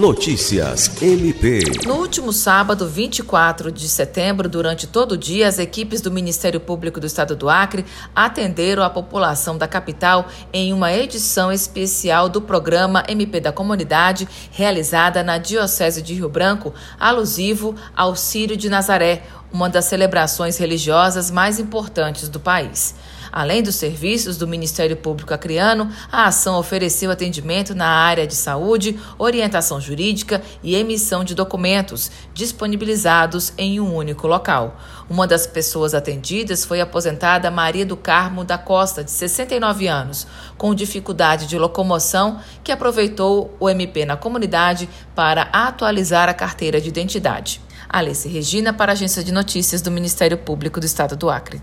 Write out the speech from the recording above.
Notícias MP. No último sábado, 24 de setembro, durante todo o dia, as equipes do Ministério Público do Estado do Acre atenderam a população da capital em uma edição especial do programa MP da Comunidade, realizada na Diocese de Rio Branco, alusivo ao Círio de Nazaré, uma das celebrações religiosas mais importantes do país. Além dos serviços do Ministério Público Acreano, a ação ofereceu atendimento na área de saúde, orientação jurídica e emissão de documentos, disponibilizados em um único local. Uma das pessoas atendidas foi a aposentada Maria do Carmo da Costa, de 69 anos, com dificuldade de locomoção, que aproveitou o MP na comunidade para atualizar a carteira de identidade. Alice Regina, para a Agência de Notícias do Ministério Público do Estado do Acre.